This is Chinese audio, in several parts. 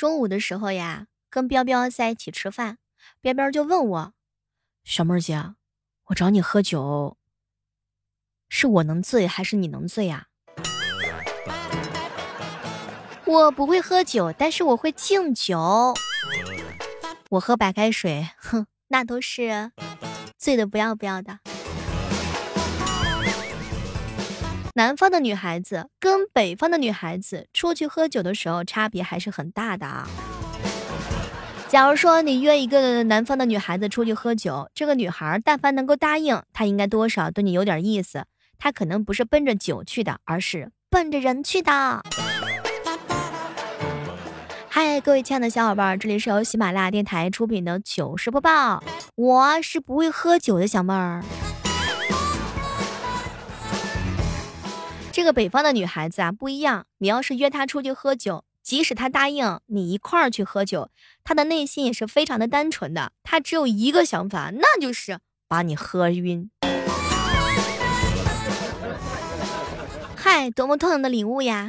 中午的时候呀，跟彪彪在一起吃饭，彪彪就问我：“小妹儿姐，我找你喝酒，是我能醉还是你能醉呀？”我不会喝酒，但是我会敬酒。我喝白开水，哼，那都是醉的不要不要的。南方的女孩子跟北方的女孩子出去喝酒的时候，差别还是很大的啊。假如说你约一个南方的女孩子出去喝酒，这个女孩但凡能够答应，她应该多少对你有点意思。她可能不是奔着酒去的，而是奔着人去的。嗨，各位亲爱的小伙伴，这里是由喜马拉雅电台出品的糗事播报。我是不会喝酒的小妹儿。这个北方的女孩子啊不一样，你要是约她出去喝酒，即使她答应你一块儿去喝酒，她的内心也是非常的单纯的，她只有一个想法，那就是把你喝晕。嗨，多么痛的礼物呀！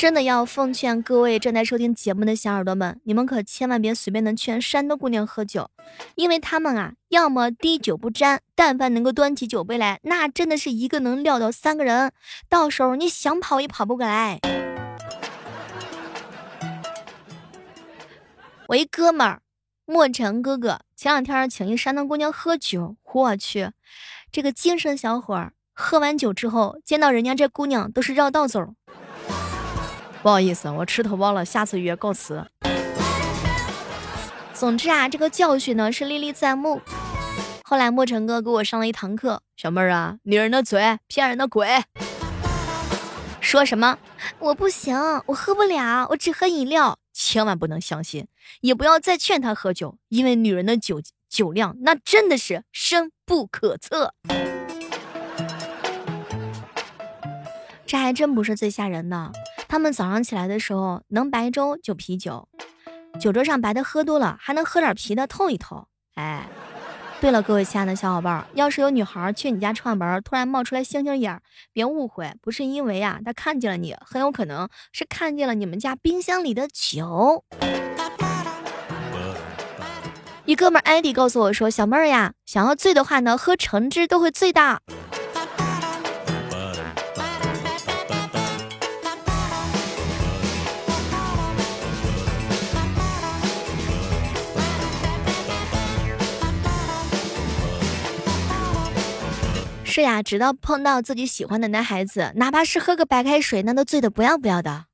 真的要奉劝各位正在收听节目的小耳朵们，你们可千万别随便的劝山东姑娘喝酒，因为他们啊，要么滴酒不沾，但凡能够端起酒杯来，那真的是一个能撂倒三个人，到时候你想跑也跑不过来。我一哥们儿，莫尘哥哥，前两天请一山东姑娘喝酒，我去，这个精神小伙儿，喝完酒之后见到人家这姑娘都是绕道走。不好意思，我吃头孢了，下次约告辞。总之啊，这个教训呢是历历在目。后来莫尘哥给我上了一堂课，小妹儿啊，女人的嘴骗人的鬼。说什么？我不行，我喝不了，我只喝饮料。千万不能相信，也不要再劝他喝酒，因为女人的酒酒量那真的是深不可测。这还真不是最吓人的。他们早上起来的时候，能白粥就啤酒，酒桌上白的喝多了，还能喝点啤的透一透。哎，对了，各位亲爱的小伙伴，要是有女孩去你家串门，突然冒出来星星眼，别误会，不是因为啊，她看见了你，很有可能是看见了你们家冰箱里的酒。一哥们艾迪告诉我说，小妹儿呀，想要醉的话呢，喝橙汁都会醉的。是呀，直到碰到自己喜欢的男孩子，哪怕是喝个白开水，那都醉得不要不要的。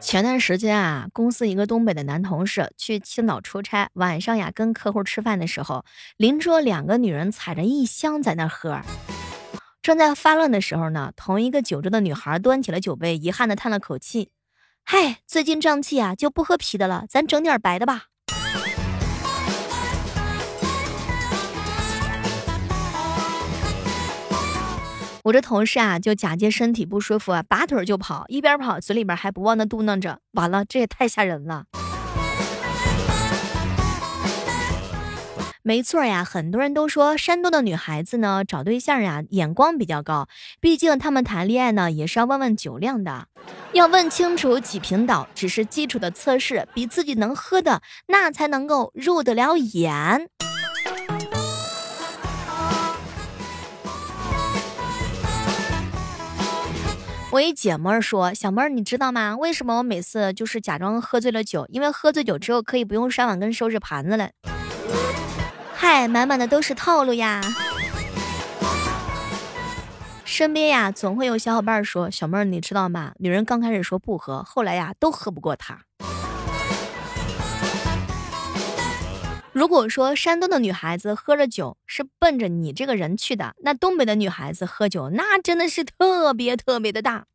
前段时间啊，公司一个东北的男同事去青岛出差，晚上呀跟客户吃饭的时候，邻桌两个女人踩着一箱在那喝。正在发乱的时候呢，同一个酒桌的女孩端起了酒杯，遗憾的叹了口气：“嗨，最近胀气啊，就不喝啤的了，咱整点白的吧。”我这同事啊，就假借身体不舒服啊，拔腿就跑，一边跑嘴里边还不忘的嘟囔着：“完了，这也太吓人了。”没错呀，很多人都说山东的女孩子呢，找对象呀，眼光比较高，毕竟她们谈恋爱呢，也是要问问酒量的，要问清楚几瓶倒，只是基础的测试，比自己能喝的那才能够入得了眼。我一姐们说：“小妹儿，你知道吗？为什么我每次就是假装喝醉了酒？因为喝醉酒之后可以不用刷碗跟收拾盘子了。”嗨，满满的都是套路呀！身边呀，总会有小伙伴说：“小妹儿，你知道吗？女人刚开始说不喝，后来呀，都喝不过她。”如果说山东的女孩子喝着酒是奔着你这个人去的，那东北的女孩子喝酒那真的是特别特别的大。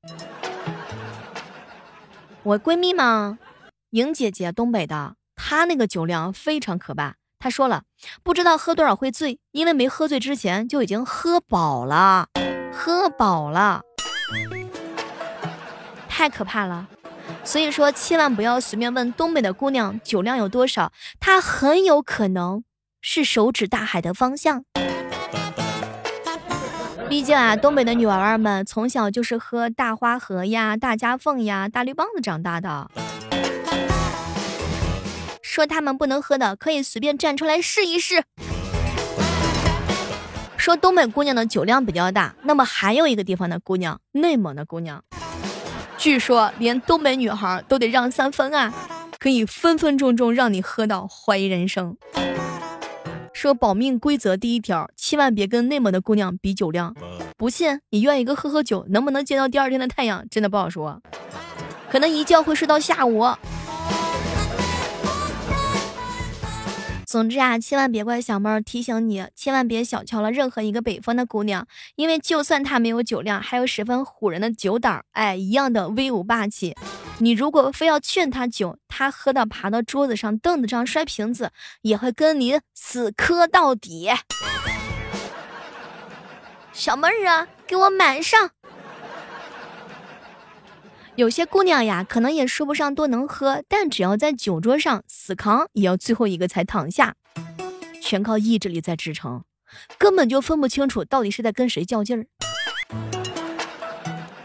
我闺蜜嘛，莹姐姐，东北的，她那个酒量非常可怕。她说了，不知道喝多少会醉，因为没喝醉之前就已经喝饱了，喝饱了，太可怕了。所以说，千万不要随便问东北的姑娘酒量有多少，她很有可能是手指大海的方向。毕竟啊，东北的女娃娃们从小就是喝大花河呀、大家凤呀、大绿棒子长大的。说他们不能喝的，可以随便站出来试一试。说东北姑娘的酒量比较大，那么还有一个地方的姑娘，内蒙的姑娘，据说连东北女孩都得让三分啊，可以分分钟钟让你喝到怀疑人生。说保命规则第一条，千万别跟内蒙的姑娘比酒量。不信，你愿意跟喝喝酒，能不能见到第二天的太阳，真的不好说，可能一觉会睡到下午。总之啊，千万别怪小妹儿提醒你，千万别小瞧了任何一个北方的姑娘，因为就算她没有酒量，还有十分唬人的酒胆儿，哎，一样的威武霸气。你如果非要劝她酒，她喝到爬到桌子上、凳子上摔瓶子，也会跟你死磕到底。小妹儿啊，给我满上！有些姑娘呀，可能也说不上多能喝，但只要在酒桌上死扛，也要最后一个才躺下，全靠意志力在支撑，根本就分不清楚到底是在跟谁较劲儿。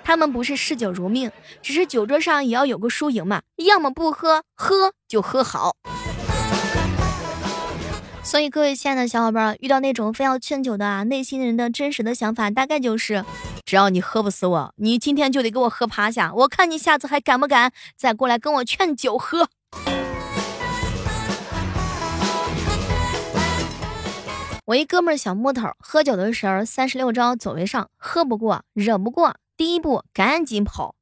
他们不是嗜酒如命，只是酒桌上也要有个输赢嘛，要么不喝，喝就喝好。所以各位亲爱的小伙伴，遇到那种非要劝酒的啊，内心人的真实的想法大概就是：只要你喝不死我，你今天就得给我喝趴下，我看你下次还敢不敢再过来跟我劝酒喝。我一哥们儿小木头，喝酒的时候三十六招走为上，喝不过，惹不过。第一步，赶紧跑。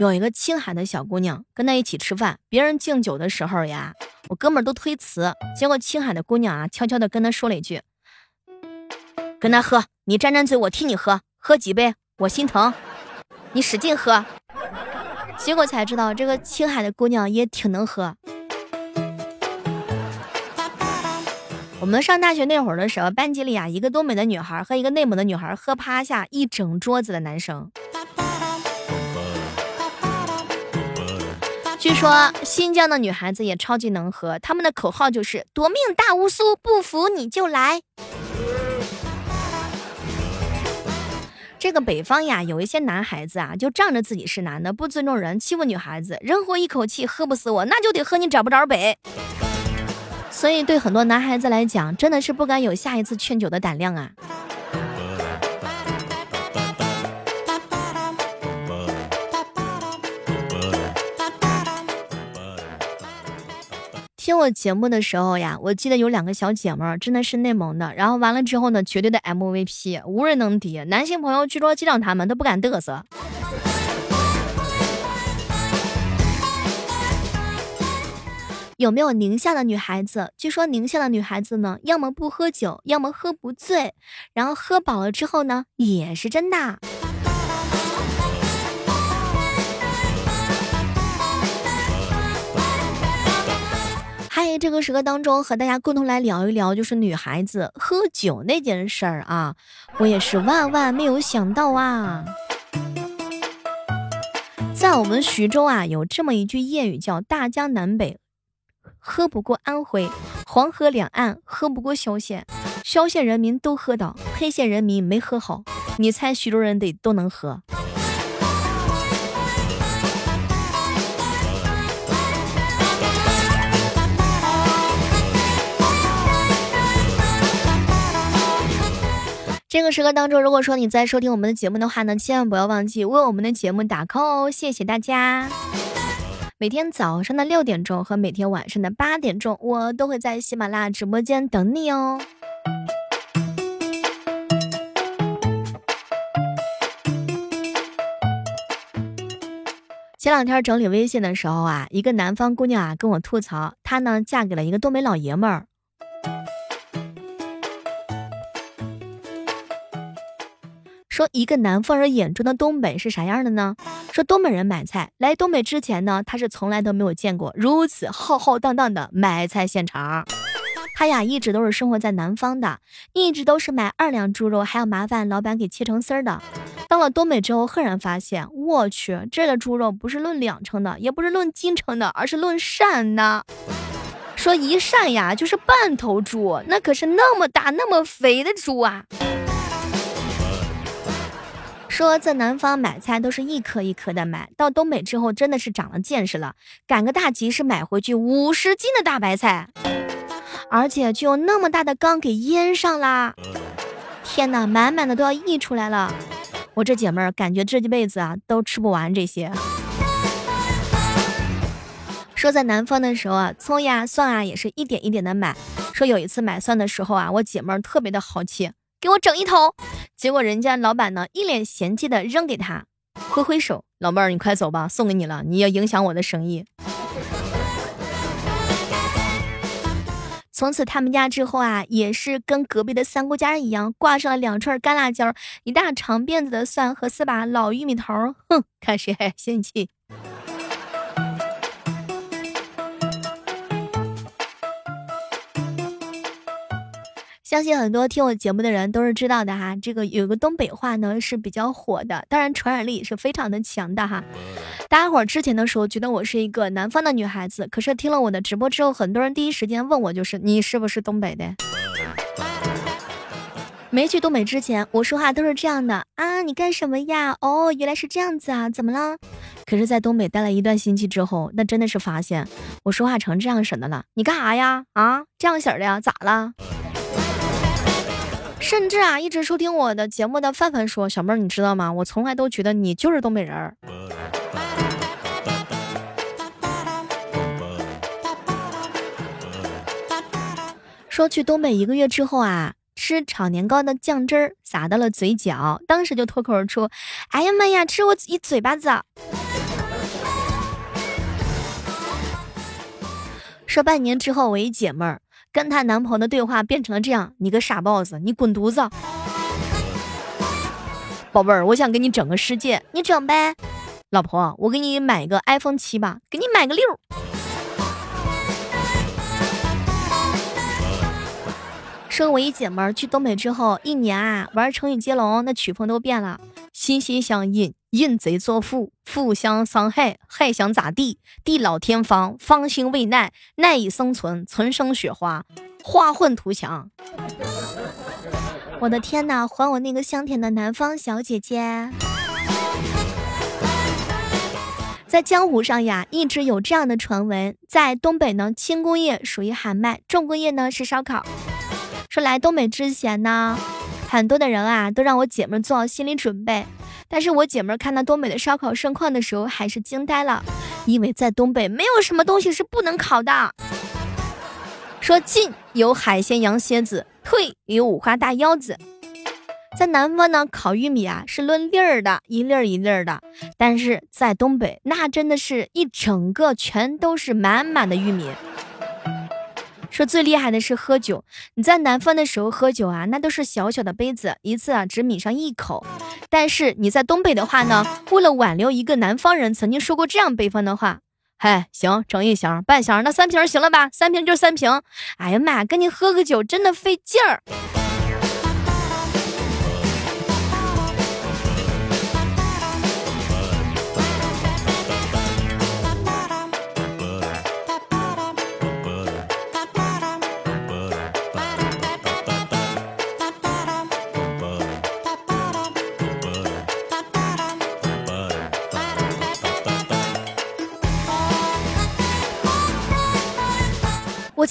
有一个青海的小姑娘跟他一起吃饭，别人敬酒的时候呀，我哥们儿都推辞，结果青海的姑娘啊，悄悄的跟他说了一句：“跟他喝，你沾沾嘴，我替你喝，喝几杯我心疼，你使劲喝。”结果才知道，这个青海的姑娘也挺能喝。我们上大学那会儿的时候，班级里啊，一个东北的女孩和一个内蒙的女孩喝趴下一整桌子的男生。据说新疆的女孩子也超级能喝，他们的口号就是“夺命大乌苏，不服你就来”。这个北方呀，有一些男孩子啊，就仗着自己是男的，不尊重人，欺负女孩子，人活一口气，喝不死我，那就得喝你找不着北。所以，对很多男孩子来讲，真的是不敢有下一次劝酒的胆量啊！听我节目的时候呀，我记得有两个小姐妹儿，真的是内蒙的，然后完了之后呢，绝对的 MVP，无人能敌。男性朋友据说见到他们都不敢嘚瑟。有没有宁夏的女孩子？据说宁夏的女孩子呢，要么不喝酒，要么喝不醉，然后喝饱了之后呢，也是真的。嗨，这个时刻当中和大家共同来聊一聊，就是女孩子喝酒那件事儿啊，我也是万万没有想到啊。在我们徐州啊，有这么一句谚语，叫“大江南北”。喝不过安徽，黄河两岸喝不过萧县，萧县人民都喝倒，黑县人民没喝好。你猜徐州人得都能喝？这个时刻当中，如果说你在收听我们的节目的话呢，千万不要忘记为我们的节目打 call 哦，谢谢大家。每天早上的六点钟和每天晚上的八点钟，我都会在喜马拉雅直播间等你哦。前两天整理微信的时候啊，一个南方姑娘啊跟我吐槽，她呢嫁给了一个东北老爷们儿。说一个南方人眼中的东北是啥样的呢？说东北人买菜来东北之前呢，他是从来都没有见过如此浩浩荡荡的买菜现场。他呀一直都是生活在南方的，一直都是买二两猪肉还要麻烦老板给切成丝儿的。到了东北之后，赫然发现，我去，这个猪肉不是论两称的，也不是论斤称的，而是论扇的。说一扇呀就是半头猪，那可是那么大那么肥的猪啊。说在南方买菜都是一颗一颗的买，到东北之后真的是长了见识了，赶个大集市买回去五十斤的大白菜，而且就用那么大的缸给腌上啦。天哪，满满的都要溢出来了。我这姐妹儿感觉这一辈子啊都吃不完这些。说在南方的时候啊，葱呀蒜啊也是一点一点的买。说有一次买蒜的时候啊，我姐妹儿特别的豪气，给我整一头。结果人家老板呢一脸嫌弃的扔给他，挥挥手，老妹儿你快走吧，送给你了，你要影响我的生意。从此他们家之后啊，也是跟隔壁的三姑家人一样，挂上了两串干辣椒，一大长辫子的蒜和四把老玉米头。哼，看谁还嫌弃。相信很多听我节目的人都是知道的哈，这个有个东北话呢是比较火的，当然传染力也是非常的强的哈。大家伙儿之前的时候觉得我是一个南方的女孩子，可是听了我的直播之后，很多人第一时间问我就是你是不是东北的？没去东北之前，我说话都是这样的啊，你干什么呀？哦，原来是这样子啊，怎么了？可是，在东北待了一段星期之后，那真的是发现我说话成这样式的了。你干啥呀？啊，这样式的呀？咋了？甚至啊，一直收听我的节目的范范说：“小妹儿，你知道吗？我从来都觉得你就是东北人。”说去东北一个月之后啊，吃炒年糕的酱汁儿洒到了嘴角，当时就脱口而出：“哎呀妈呀，吃我一嘴巴子！”说半年之后，我一姐妹儿。跟她男朋友的对话变成了这样：你个傻包子，你滚犊子！宝贝儿，我想给你整个世界，你整呗。老婆，我给你买个 iPhone 七吧，给你买个六。说我一姐们儿去东北之后，一年啊玩成语接龙，那曲风都变了。心心相印，印贼作父，父相伤害，还想咋地？地老天荒，方兴未艾，难以生存，存生雪花，花混图强。我的天哪，还我那个香甜的南方小姐姐！在江湖上呀，一直有这样的传闻，在东北呢，轻工业属于喊麦，重工业呢是烧烤。说来东北之前呢，很多的人啊都让我姐妹做好心理准备，但是我姐妹看到东北的烧烤盛况的时候，还是惊呆了，因为在东北没有什么东西是不能烤的。说进有海鲜羊蝎子，退有五花大腰子。在南方呢，烤玉米啊是论粒儿的，一粒儿一粒儿的，但是在东北那真的是一整个全都是满满的玉米。说最厉害的是喝酒，你在南方的时候喝酒啊，那都是小小的杯子，一次啊只抿上一口。但是你在东北的话呢，为了挽留一个南方人曾经说过这样北方的话，嗨，行，整一箱，半箱，那三瓶行了吧？三瓶就三瓶。哎呀妈，跟你喝个酒真的费劲儿。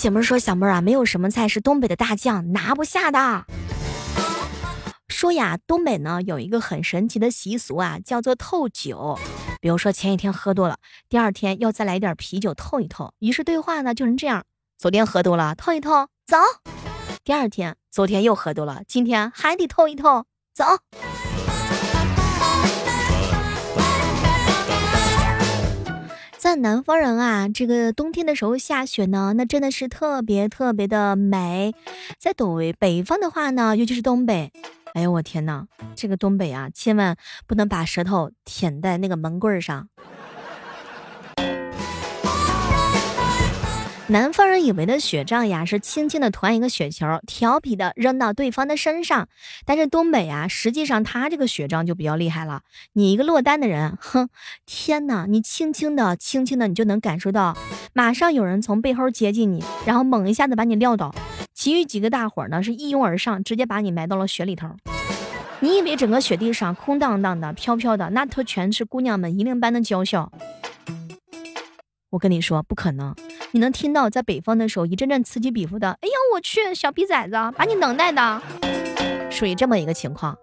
姐妹说：“小妹儿啊，没有什么菜是东北的大酱拿不下的。说呀，东北呢有一个很神奇的习俗啊，叫做透酒。比如说前一天喝多了，第二天要再来点啤酒透一透。于是对话呢就是这样：昨天喝多了，透一透，走。第二天，昨天又喝多了，今天还得透一透，走。”在南方人啊，这个冬天的时候下雪呢，那真的是特别特别的美。在北北方的话呢，尤其是东北，哎呦我天呐，这个东北啊，千万不能把舌头舔在那个门棍上。南方人以为的雪仗呀，是轻轻的团一个雪球，调皮的扔到对方的身上。但是东北呀，实际上他这个雪仗就比较厉害了。你一个落单的人，哼，天哪！你轻轻的、轻轻的，你就能感受到，马上有人从背后接近你，然后猛一下子把你撂倒。其余几个大伙呢，是一拥而上，直接把你埋到了雪里头。你以为整个雪地上空荡荡的、飘飘的，那都全是姑娘们银铃般的娇笑？我跟你说，不可能。你能听到在北方的时候一阵阵此起彼伏的，哎呀，我去，小逼崽子，把你能耐的，属于这么一个情况。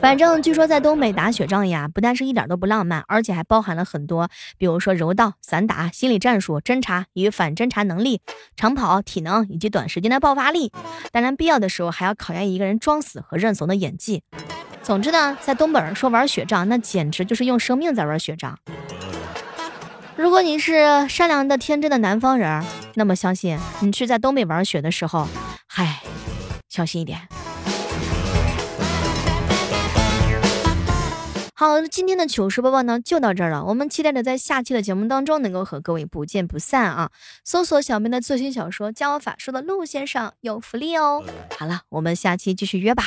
反正据说在东北打雪仗呀，不但是一点都不浪漫，而且还包含了很多，比如说柔道、散打、心理战术、侦查与反侦查能力、长跑、体能以及短时间的爆发力。当然，必要的时候还要考验一个人装死和认怂的演技。总之呢，在东北人说玩雪仗，那简直就是用生命在玩雪仗。如果你是善良的、天真的南方人，那么相信你去在东北玩雪的时候，嗨，小心一点。好，今天的糗事播报呢就到这儿了。我们期待着在下期的节目当中能够和各位不见不散啊！搜索小编的最新小说《教我法术》的陆先生有福利哦。好了，我们下期继续约吧。